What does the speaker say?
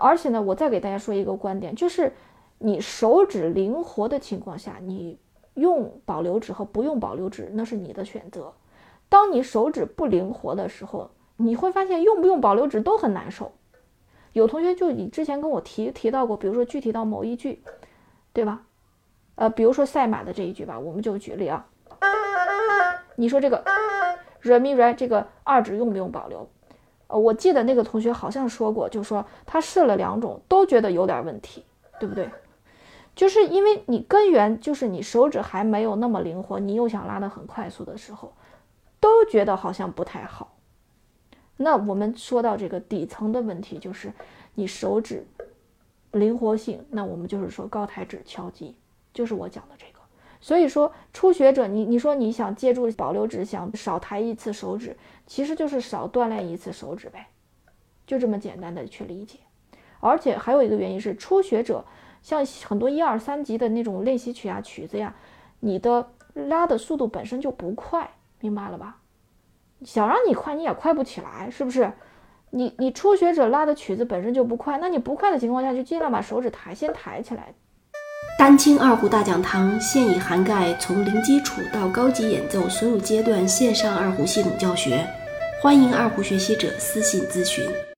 而且呢，我再给大家说一个观点，就是你手指灵活的情况下，你用保留指和不用保留指那是你的选择。当你手指不灵活的时候，你会发现用不用保留指都很难受。有同学就你之前跟我提提到过，比如说具体到某一句，对吧？呃，比如说赛马的这一句吧，我们就举例啊。你说这个 re mi re 这个二指用不用保留？呃，我记得那个同学好像说过，就说他试了两种，都觉得有点问题，对不对？就是因为你根源就是你手指还没有那么灵活，你又想拉得很快速的时候，都觉得好像不太好。那我们说到这个底层的问题，就是你手指灵活性，那我们就是说高抬指敲击，就是我讲的这个。所以说初学者，你你说你想借助保留指，想少抬一次手指，其实就是少锻炼一次手指呗，就这么简单的去理解。而且还有一个原因是，初学者像很多一二三级的那种练习曲啊、曲子呀，你的拉的速度本身就不快，明白了吧？想让你快，你也快不起来，是不是？你你初学者拉的曲子本身就不快，那你不快的情况下，就尽量把手指抬，先抬起来。丹青二胡大讲堂现已涵盖从零基础到高级演奏所有阶段线上二胡系统教学，欢迎二胡学习者私信咨询。